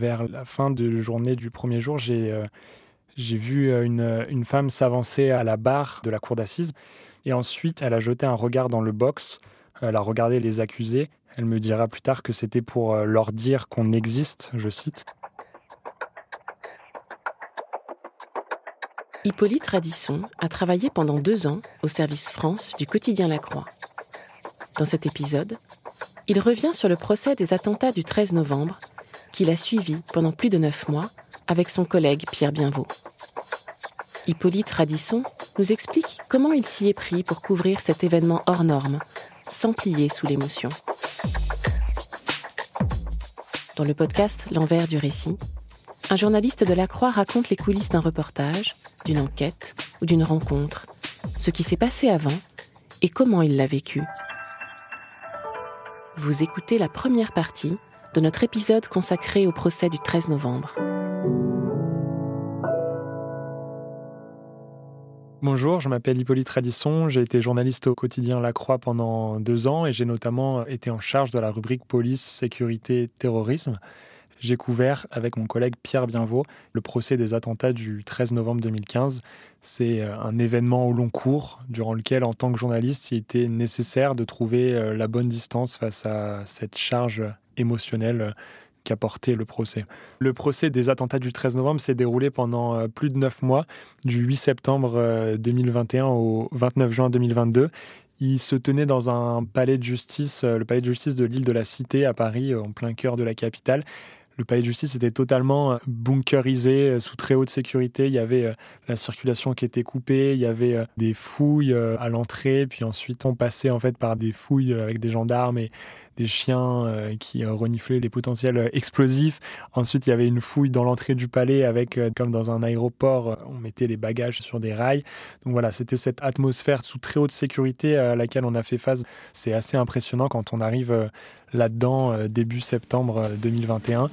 Vers la fin de journée du premier jour, j'ai euh, vu euh, une, une femme s'avancer à la barre de la cour d'assises et ensuite elle a jeté un regard dans le box, elle a regardé les accusés, elle me dira plus tard que c'était pour euh, leur dire qu'on existe, je cite. Hippolyte Radisson a travaillé pendant deux ans au service France du quotidien La Croix. Dans cet épisode, il revient sur le procès des attentats du 13 novembre qu'il a suivi pendant plus de neuf mois avec son collègue Pierre Bienvaux. Hippolyte Radisson nous explique comment il s'y est pris pour couvrir cet événement hors norme, sans plier sous l'émotion. Dans le podcast L'envers du récit, un journaliste de la Croix raconte les coulisses d'un reportage, d'une enquête ou d'une rencontre, ce qui s'est passé avant et comment il l'a vécu. Vous écoutez la première partie de notre épisode consacré au procès du 13 novembre. Bonjour, je m'appelle Hippolyte Radisson, j'ai été journaliste au quotidien La Croix pendant deux ans et j'ai notamment été en charge de la rubrique police, sécurité, terrorisme. J'ai couvert avec mon collègue Pierre Bienvaux le procès des attentats du 13 novembre 2015. C'est euh, un événement au long cours durant lequel, en tant que journaliste, il était nécessaire de trouver euh, la bonne distance face à cette charge émotionnelle qu'a porté le procès. Le procès des attentats du 13 novembre s'est déroulé pendant euh, plus de neuf mois, du 8 septembre 2021 euh, au 29 juin 2022. Il se tenait dans un palais de justice, euh, le palais de justice de l'île de la Cité à Paris, en plein cœur de la capitale. Le palais de justice était totalement bunkerisé, sous très haute sécurité. Il y avait la circulation qui était coupée, il y avait des fouilles à l'entrée, puis ensuite on passait en fait par des fouilles avec des gendarmes et des chiens euh, qui euh, reniflaient les potentiels euh, explosifs. Ensuite, il y avait une fouille dans l'entrée du palais avec, comme dans un aéroport, on mettait les bagages sur des rails. Donc voilà, c'était cette atmosphère sous très haute sécurité à laquelle on a fait face. C'est assez impressionnant quand on arrive là-dedans début septembre 2021.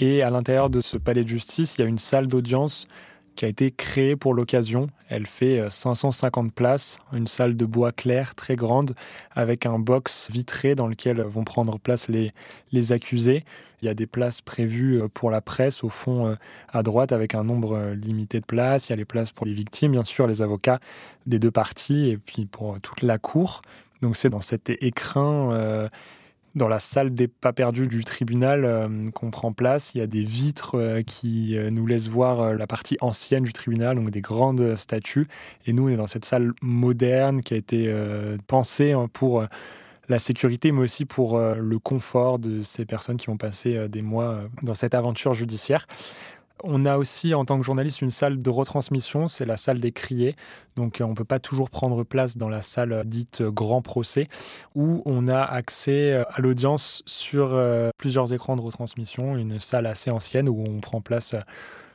Et à l'intérieur de ce palais de justice, il y a une salle d'audience qui a été créée pour l'occasion. Elle fait 550 euh, places, une salle de bois clair très grande avec un box vitré dans lequel vont prendre place les, les accusés. Il y a des places prévues euh, pour la presse au fond euh, à droite avec un nombre limité de places. Il y a les places pour les victimes, bien sûr, les avocats des deux parties et puis pour toute la cour. Donc c'est dans cet écrin dans la salle des pas perdus du tribunal euh, qu'on prend place, il y a des vitres euh, qui euh, nous laissent voir la partie ancienne du tribunal, donc des grandes statues. Et nous, on est dans cette salle moderne qui a été pensée hein, pour la sécurité, mais aussi pour le confort de ces personnes qui vont passer des mois dans cette aventure judiciaire. On a aussi, en tant que journaliste, une salle de retransmission, c'est la salle des criers. Donc, euh, on ne peut pas toujours prendre place dans la salle dite grand procès, où on a accès euh, à l'audience sur euh, plusieurs écrans de retransmission, une salle assez ancienne où on prend place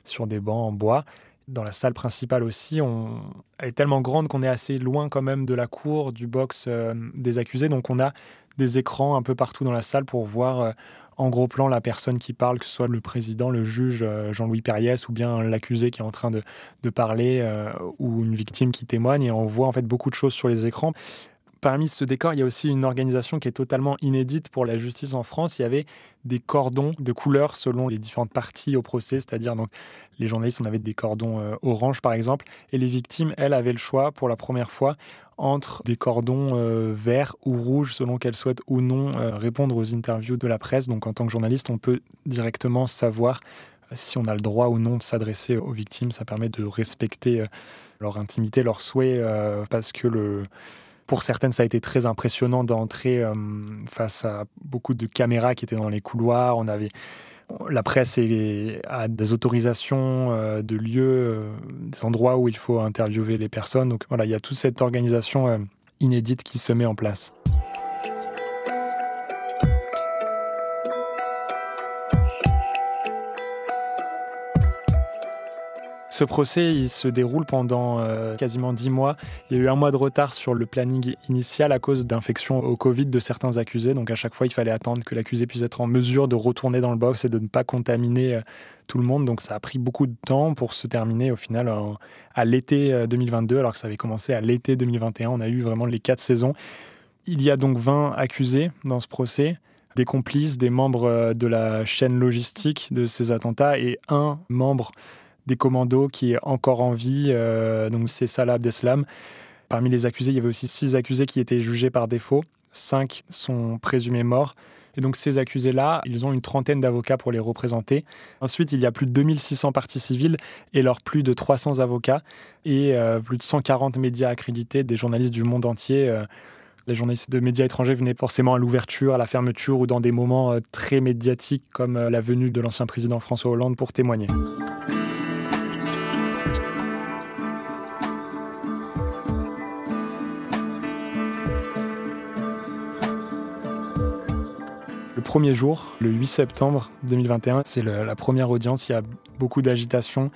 sur des bancs en bois. Dans la salle principale aussi, on... elle est tellement grande qu'on est assez loin quand même de la cour, du box des accusés. Donc, on a des écrans un peu partout dans la salle pour voir en gros plan la personne qui parle, que ce soit le président, le juge euh, Jean-Louis Perriès ou bien l'accusé qui est en train de, parler euh, ou une victime qui témoigne. Et on voit en fait beaucoup de choses sur les écrans. Parmi ce décor, il y a aussi une organisation qui est totalement inédite pour la justice en France. Il y avait des cordons de couleurs selon les différentes parties au procès, c'est-à-dire donc les journalistes, on avait des cordons euh, orange par exemple, et les victimes, elles, avaient le choix pour la première fois entre des cordons euh, verts ou rouges selon qu'elles souhaitent ou non euh, répondre aux interviews de la presse. Donc en tant que journaliste, on peut directement savoir si on a le droit ou non de s'adresser aux victimes. Ça permet de respecter leur intimité, leurs souhaits, parce que le pour certaines, ça a été très impressionnant d'entrer euh, face à beaucoup de caméras qui étaient dans les couloirs. On avait la presse a des autorisations euh, de lieux, euh, des endroits où il faut interviewer les personnes. Donc voilà, il y a toute cette organisation inédite qui se met en place. Ce procès, il se déroule pendant euh, quasiment dix mois. Il y a eu un mois de retard sur le planning initial à cause d'infections au Covid de certains accusés. Donc à chaque fois, il fallait attendre que l'accusé puisse être en mesure de retourner dans le box et de ne pas contaminer euh, tout le monde. Donc ça a pris beaucoup de temps pour se terminer au final à l'été 2022, alors que ça avait commencé à l'été 2021. On a eu vraiment les quatre saisons. Il y a donc 20 accusés dans ce procès des complices, des membres euh, de la chaîne logistique de ces attentats et un membre des commandos qui est encore en vie, euh, donc c'est Salah Abdeslam. Parmi les accusés, il y avait aussi six accusés qui étaient jugés par défaut, cinq sont présumés morts. Et donc ces accusés-là, ils ont une trentaine d'avocats pour les représenter. Ensuite, il y a plus de 2600 parties civiles et leurs plus de 300 avocats et euh, plus de 140 médias accrédités, des journalistes du monde entier. Les journalistes de médias étrangers venaient forcément à l'ouverture, à la fermeture ou dans des moments euh, très médiatiques comme euh, la venue de l'ancien président François Hollande pour témoigner. Le premier jour, le 8 septembre 2021, c'est la première audience. Il y a beaucoup d'agitation,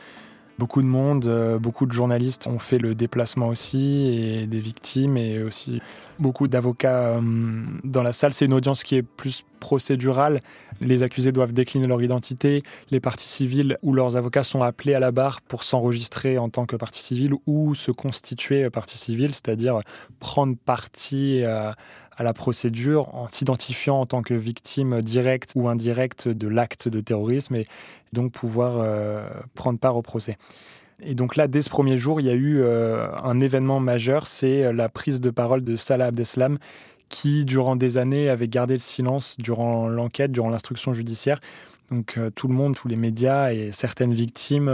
beaucoup de monde, euh, beaucoup de journalistes ont fait le déplacement aussi, et des victimes, et aussi beaucoup d'avocats euh, dans la salle. C'est une audience qui est plus procédurale. Les accusés doivent décliner leur identité. Les parties civiles ou leurs avocats sont appelés à la barre pour s'enregistrer en tant que partie civile ou se constituer partie civile, c'est-à-dire prendre partie à, à la procédure en s'identifiant en tant que victime directe ou indirecte de l'acte de terrorisme et donc pouvoir euh, prendre part au procès. Et donc là, dès ce premier jour, il y a eu euh, un événement majeur, c'est euh, la prise de parole de Salah Abdeslam, qui, durant des années, avait gardé le silence durant l'enquête, durant l'instruction judiciaire. Donc tout le monde, tous les médias et certaines victimes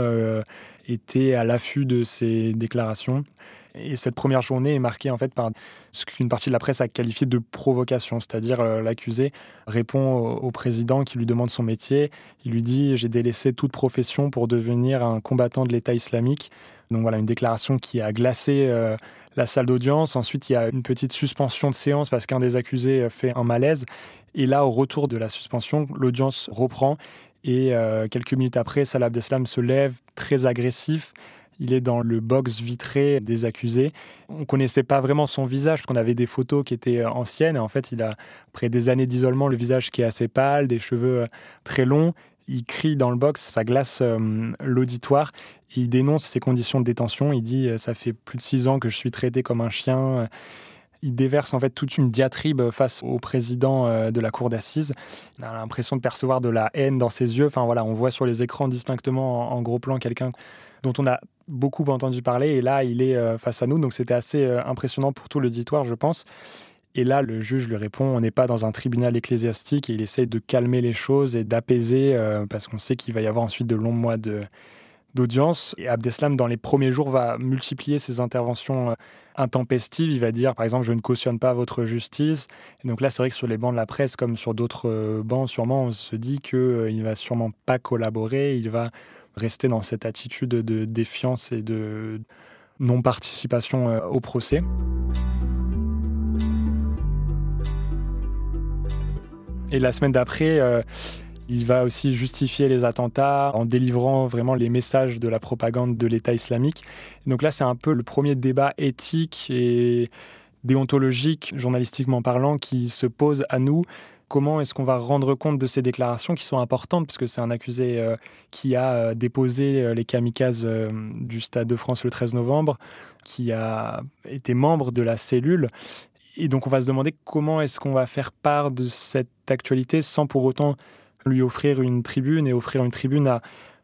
étaient à l'affût de ces déclarations. Et cette première journée est marquée en fait par ce qu'une partie de la presse a qualifié de provocation, c'est-à-dire euh, l'accusé répond au, président qui lui demande son métier, il lui dit j'ai délaissé toute profession pour devenir un combattant de l'État islamique. Donc voilà une déclaration qui a glacé euh, la salle d'audience. Ensuite il y a une petite suspension de séance parce qu'un des accusés fait un malaise. Et là au retour de la suspension, l'audience reprend et euh, quelques minutes après, Salah Abdeslam se lève très agressif il est dans le box vitré des accusés. On connaissait pas vraiment son visage, parce qu'on avait des photos qui étaient euh, anciennes. Et en fait, il a, après des années d'isolement, le visage qui est assez pâle, des cheveux euh, très longs. Il crie dans le box, ça glace euh, l'auditoire. Il dénonce ses conditions de détention. Il dit Ça fait plus de six ans que je suis traité comme un chien il déverse en fait toute une diatribe face au président de la cour d'assises. On a l'impression de percevoir de la haine dans ses yeux. Enfin voilà, on voit sur les écrans distinctement en gros plan quelqu'un dont on a beaucoup entendu parler. Et là, il est euh, face à nous. Donc c'était assez euh, impressionnant pour tout l'auditoire, je pense. Et là, le juge lui répond, on n'est pas dans un tribunal ecclésiastique et il essaye de calmer les choses et d'apaiser euh, parce qu'on sait qu'il va y avoir ensuite de longs mois de, d'audience. Et Abdeslam, dans les premiers jours, va multiplier ses interventions intempestives. Il va dire, par exemple, je ne cautionne pas votre justice. Et donc là, c'est vrai que sur les bancs de la presse, comme sur d'autres bancs, sûrement, on se dit qu'il ne va sûrement pas collaborer. Il va rester dans cette attitude de défiance et de non-participation euh, au procès. Et la semaine d'après, euh, il va aussi justifier les attentats en délivrant vraiment les messages de la propagande de l'État islamique. donc là, c'est un peu le premier débat éthique et déontologique, journalistiquement parlant, qui se pose à nous comment est-ce qu'on va rendre compte de ces déclarations qui sont importantes, puisque c'est un accusé euh, qui a euh, déposé euh, les kamikazes du Stade de France le 13 novembre, qui a été membre de la cellule. Et donc on va se demander comment est-ce qu'on va faire part de cette actualité sans pour autant lui offrir une tribune et offrir une tribune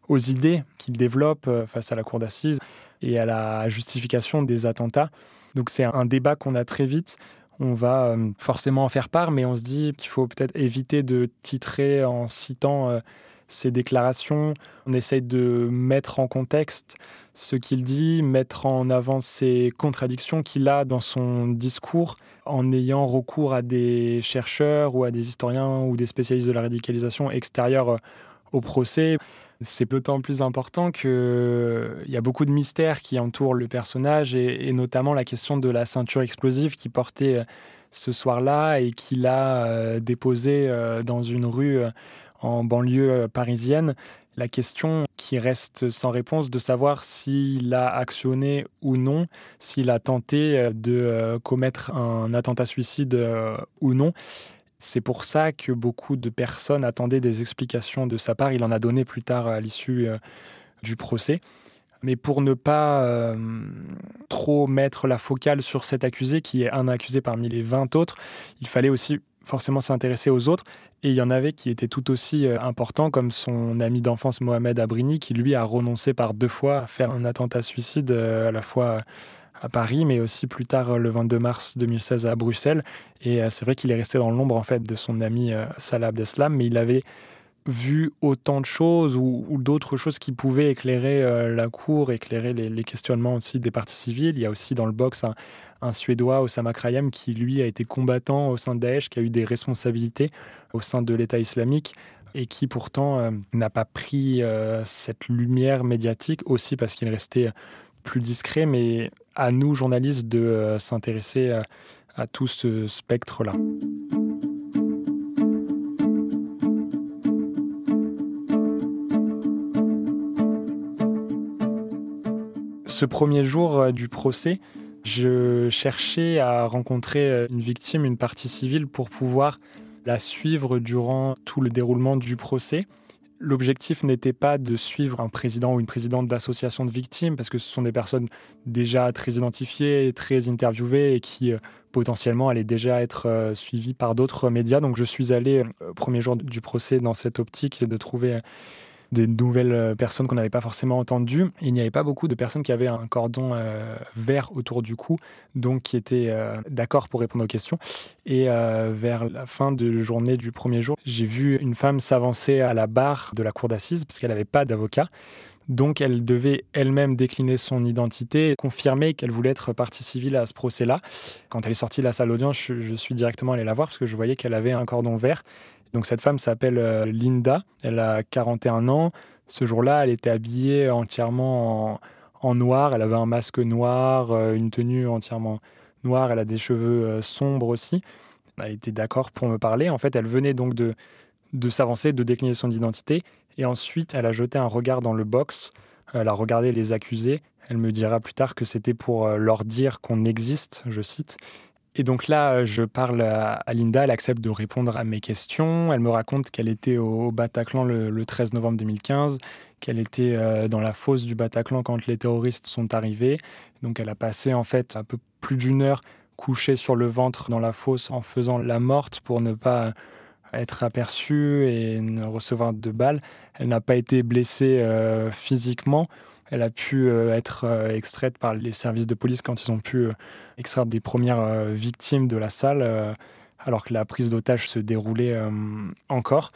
aux idées qu'il développe face à la cour d'assises et à la justification des attentats. Donc c'est un débat qu'on a très vite on va euh, forcément en faire part, mais on se dit qu'il faut peut-être éviter de titrer en citant euh, ces déclarations. On essaye de mettre en contexte ce qu'il dit, mettre en avant ces contradictions qu'il a dans son discours en ayant recours à des chercheurs ou à des historiens ou des spécialistes de la radicalisation extérieurs euh, au procès. C'est d'autant plus important qu'il y a beaucoup de mystères qui entourent le personnage et, notamment la question de la ceinture explosive qui portait euh, ce soir-là et qu'il a euh, déposé euh, dans une rue en banlieue parisienne. la question qui reste sans réponse de savoir s'il a actionné ou non, s'il a tenté euh, de euh, commettre un attentat suicide euh, ou non. C'est pour ça que beaucoup de personnes attendaient des explications de sa part. Il en a donné plus tard à l'issue du procès. Mais pour ne pas trop mettre la focale sur cet accusé, qui est un accusé parmi les 20 autres, il fallait aussi forcément s'intéresser aux autres. Et il y en avait qui étaient tout aussi euh, importants, comme son ami d'enfance Mohamed Abrini, qui lui a renoncé par deux fois à faire un attentat suicide, euh, à la fois à Paris, mais aussi plus tard euh, le 22 mars 2016 à Bruxelles. Et c'est vrai qu'il est resté dans l'ombre en fait de son ami Salah Abdeslam, mais il avait vu autant de choses ou, d'autres choses qui pouvaient éclairer la cour, éclairer les, questionnements aussi des partis civils. Il y a aussi dans le box un, Suédois, Osama Krayem, qui lui a été combattant au sein de Daesh, qui a eu des responsabilités au sein de l'État islamique et qui pourtant euh, n'a pas pris euh, cette lumière médiatique aussi parce qu'il restait plus discret, mais à nous, journalistes, de euh, s'intéresser à tout ce spectre-là. Ce premier jour du procès, je cherchais à rencontrer euh, une victime, une partie civile, pour pouvoir la suivre durant tout le déroulement du procès. L'objectif n'était pas de suivre un président ou une présidente d'association de victimes, parce que ce sont des personnes déjà très identifiées, très interviewées et qui euh, potentiellement allaient déjà être euh, suivies par d'autres médias. Donc je suis allé, premier jour du procès, dans cette optique de trouver des nouvelles euh, personnes qu'on n'avait pas forcément entendues. Il n'y avait pas beaucoup de personnes qui avaient un cordon euh, vert autour du cou, donc qui étaient euh, d'accord pour répondre aux questions. Et vers la fin de journée du premier jour, j'ai vu une femme s'avancer à la barre de la cour d'assises parce qu'elle n'avait pas d'avocat. Donc elle devait elle-même décliner son identité, confirmer qu'elle voulait être partie civile à ce procès-là. Quand elle est sortie de la salle d'audience, je, je, suis directement allé la voir parce que je voyais qu'elle avait un cordon vert donc cette femme s'appelle euh, Linda, elle a 41 ans. Ce jour-là, elle était habillée entièrement en, noir, elle avait un masque noir, euh, une tenue entièrement noire, elle a des cheveux euh, sombres aussi. Elle était d'accord pour me parler. En fait, elle venait donc de, de s'avancer, de décliner son identité. Et ensuite, elle a jeté un regard dans le box. Elle a regardé les accusés. Elle me dira plus tard que c'était pour leur dire qu'on existe, je cite, et donc là, euh, je parle à Linda, elle accepte de répondre à mes questions. Elle me raconte qu'elle était au Bataclan le, 13 novembre 2015, qu'elle était euh, dans la fosse du Bataclan quand les terroristes sont arrivés. Donc elle a passé en fait un peu plus d'une heure couchée sur le ventre dans la fosse en faisant la morte pour ne pas être aperçue et ne recevoir de balles. Elle n'a pas été blessée euh, physiquement. Elle a pu être extraite par les services de police quand ils ont pu extraire des premières euh, victimes de la salle, euh, alors que la prise d'otage se déroulait euh, encore.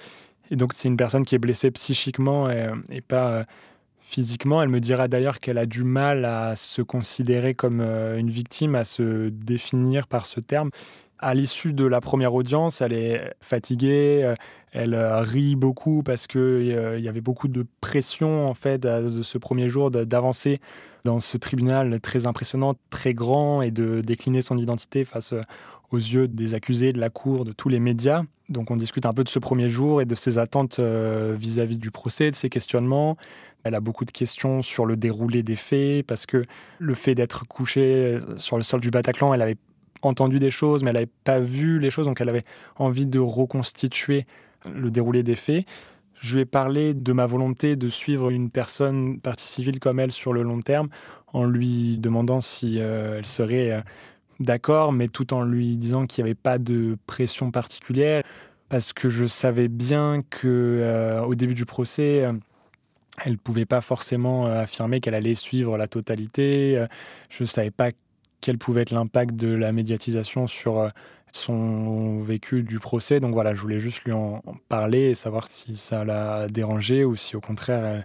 Et donc c'est une personne qui est blessée psychiquement et, pas physiquement. Elle me dira d'ailleurs qu'elle a du mal à se considérer comme une victime, à se définir par ce terme. À l'issue de la première audience, elle est fatiguée, elle rit beaucoup parce qu'il il y avait beaucoup de pression en fait de ce premier jour d'avancer dans ce tribunal très impressionnant, très grand, et de décliner son identité face euh, aux yeux des accusés, de la cour, de tous les médias. Donc on discute un peu de ce premier jour et de ses attentes euh, vis-à-vis du procès, de ses questionnements. Elle a beaucoup de questions sur le déroulé des faits, parce que le fait d'être couché euh, sur le sol du Bataclan, elle avait entendu des choses, mais elle n'avait pas vu les choses, donc elle avait envie de reconstituer le déroulé des faits. Je lui ai parlé de ma volonté de suivre une personne partie civile comme elle sur le long terme, en lui demandant si euh, elle serait euh, d'accord, mais tout en lui disant qu'il n'y avait pas de pression particulière, parce que je savais bien que euh, au début du procès, elle ne pouvait pas forcément affirmer qu'elle allait suivre la totalité. Je ne savais pas quel pouvait être l'impact de la médiatisation sur son vécu du procès. Donc voilà, je voulais juste lui en, parler et savoir si ça l'a dérangé ou si au contraire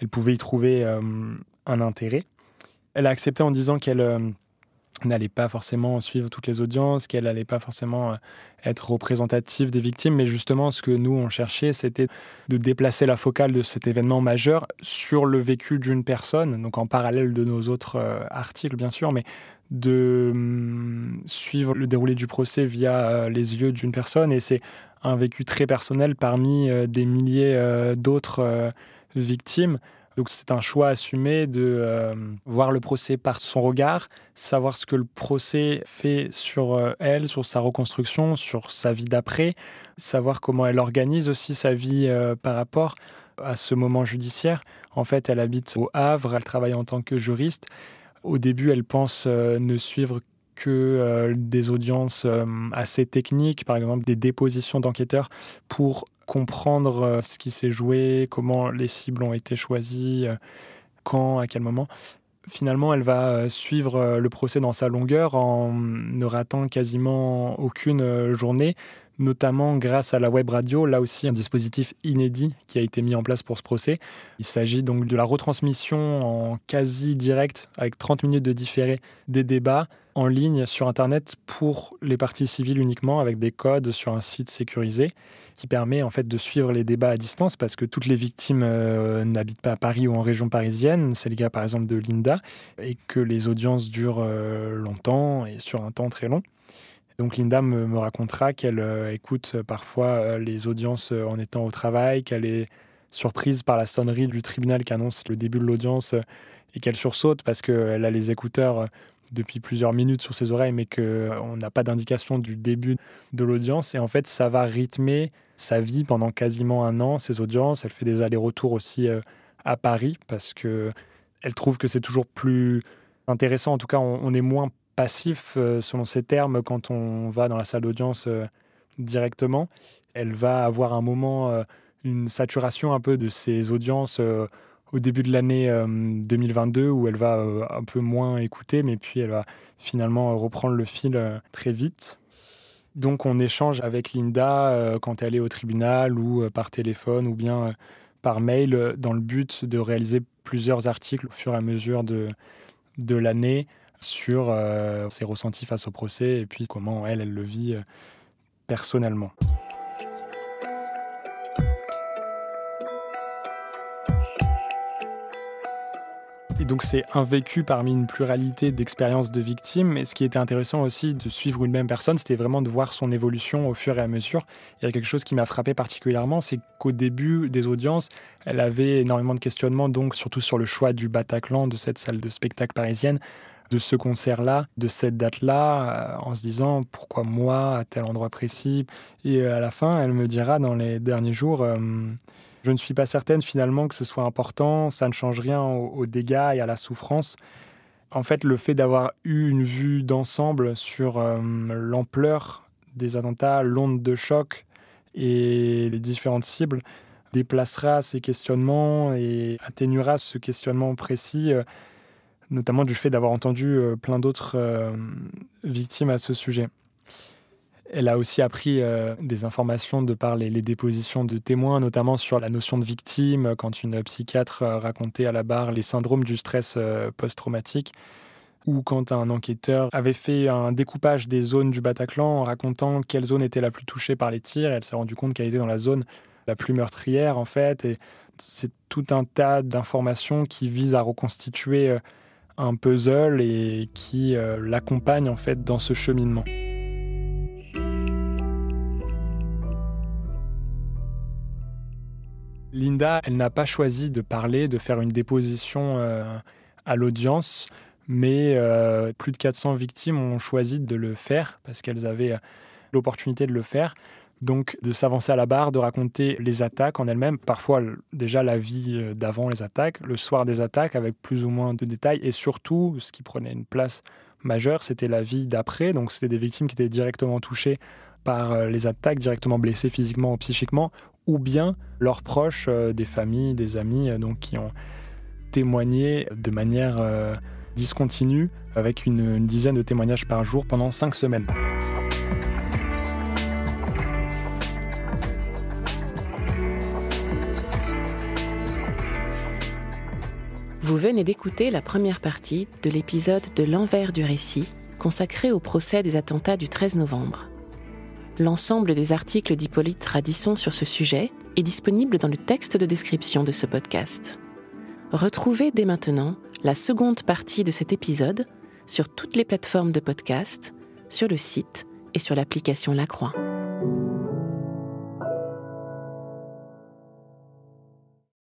elle, pouvait y trouver euh, un intérêt. Elle a accepté en disant qu'elle euh, n'allait pas forcément suivre toutes les audiences, qu'elle n'allait pas forcément euh, être représentative des victimes, mais justement ce que nous on cherchait, c'était de déplacer la focale de cet événement majeur sur le vécu d'une personne, donc en parallèle de nos autres articles bien sûr, mais de hum, suivre le déroulé du procès via euh, les yeux d'une personne et c'est un vécu très personnel parmi euh, des milliers euh, d'autres victime. Donc c'est un choix assumé de voir le procès par son regard, savoir ce que le procès fait sur elle, sur sa reconstruction, sur sa vie d'après, savoir comment elle organise aussi sa vie par rapport à ce moment judiciaire. En fait, elle habite au Havre, elle travaille en tant que juriste. Au début, elle pense ne suivre que des audiences assez techniques, par exemple des dépositions d'enquêteurs, pour comprendre euh, ce qui s'est joué, comment les cibles ont été choisies, euh, quand, à quel moment. Finalement, elle va euh, suivre le procès dans sa longueur en ne ratant quasiment aucune journée, notamment grâce à la web radio, là aussi un dispositif inédit qui a été mis en place pour ce procès. Il s'agit donc de la retransmission en quasi direct, avec 30 minutes de différé, des débats en ligne sur Internet pour les parties civiles uniquement, avec des codes sur un site sécurisé qui permet en fait de suivre les débats à distance parce que toutes les victimes euh, n'habitent pas à Paris ou en région parisienne. C'est le cas par exemple de Linda et que les audiences durent euh, longtemps et sur un temps très long. Donc Linda me, racontera qu'elle euh, écoute parfois les audiences en étant au travail, qu'elle est surprise par la sonnerie du tribunal qui annonce le début de l'audience et qu'elle sursaute parce qu'elle a les écouteurs depuis plusieurs minutes sur ses oreilles, mais qu'on n'a pas d'indication du début de l'audience. Et en fait, ça va rythmer sa vie pendant quasiment un an, ses audiences. Elle fait des allers-retours aussi euh, à Paris parce que elle trouve que c'est toujours plus intéressant. En tout cas, on, est moins passif, euh, selon ses termes, quand on va dans la salle d'audience euh, directement. Elle va avoir un moment, une saturation un peu de ses audiences au début de l'année 2022 où elle va un peu moins écouter, mais puis elle va finalement reprendre le fil très vite. Donc on échange avec Linda euh, quand elle est au tribunal ou euh, par téléphone ou bien euh, par mail dans le but de réaliser plusieurs articles au fur et à mesure de, de l'année sur ses ressentis face au procès et puis comment elle, elle le vit personnellement. Et donc c'est un vécu parmi une pluralité d'expériences de victimes. Et ce qui était intéressant aussi de suivre une même personne, c'était vraiment de voir son évolution au fur et à mesure. Il y a quelque chose qui m'a frappé particulièrement, c'est qu'au début des audiences, elle avait énormément de questionnements, donc surtout sur le choix du Bataclan, de cette salle de spectacle parisienne de ce concert-là, de cette date-là, euh, en se disant pourquoi moi à tel endroit précis? Et à la fin, elle me dira dans les derniers jours, euh, je ne suis pas certaine finalement que ce soit important, ça ne change rien aux, dégâts et à la souffrance. En fait, le fait d'avoir eu une vue d'ensemble sur euh, l'ampleur des attentats, l'onde de choc et les différentes cibles déplacera ces questionnements et atténuera ce questionnement précis, euh, notamment du fait d'avoir entendu euh, plein d'autres victimes à ce sujet. Elle a aussi appris euh, des informations de par les, dépositions de témoins, notamment sur la notion de victime, quand une psychiatre euh, racontait à la barre les syndromes du stress euh, post-traumatique, ou quand un enquêteur avait fait un découpage des zones du Bataclan en racontant quelle zone était la plus touchée par les tirs. Elle s'est rendue compte qu'elle était dans la zone la plus meurtrière, en fait. Et c'est tout un tas d'informations qui visent à reconstituer un puzzle et qui l'accompagnent, en fait, dans ce cheminement. Linda, elle n'a pas choisi de parler, de faire une déposition euh, à l'audience, mais euh, plus de 400 victimes ont choisi de le faire parce qu'elles avaient euh, l'opportunité de le faire. Donc de s'avancer à la barre, de raconter les attaques en elles-mêmes, parfois déjà la vie d'avant les attaques, le soir des attaques avec plus ou moins de détails, et surtout, ce qui prenait une place majeure, c'était la vie d'après. Donc c'était des victimes qui étaient directement touchées par les attaques, directement blessées physiquement ou psychiquement, ou bien leurs proches, euh, des familles, des amis, euh, donc qui ont témoigné de manière euh, discontinue, avec une, dizaine de témoignages par jour pendant cinq semaines. Vous venez d'écouter la première partie de l'épisode de l'envers du récit consacré au procès des attentats du 13 novembre. L'ensemble des articles d'Hippolyte Radisson sur ce sujet est disponible dans le texte de description de ce podcast. Retrouvez dès maintenant la seconde partie de cet épisode sur toutes les plateformes de podcast, sur le site et sur l'application La Croix.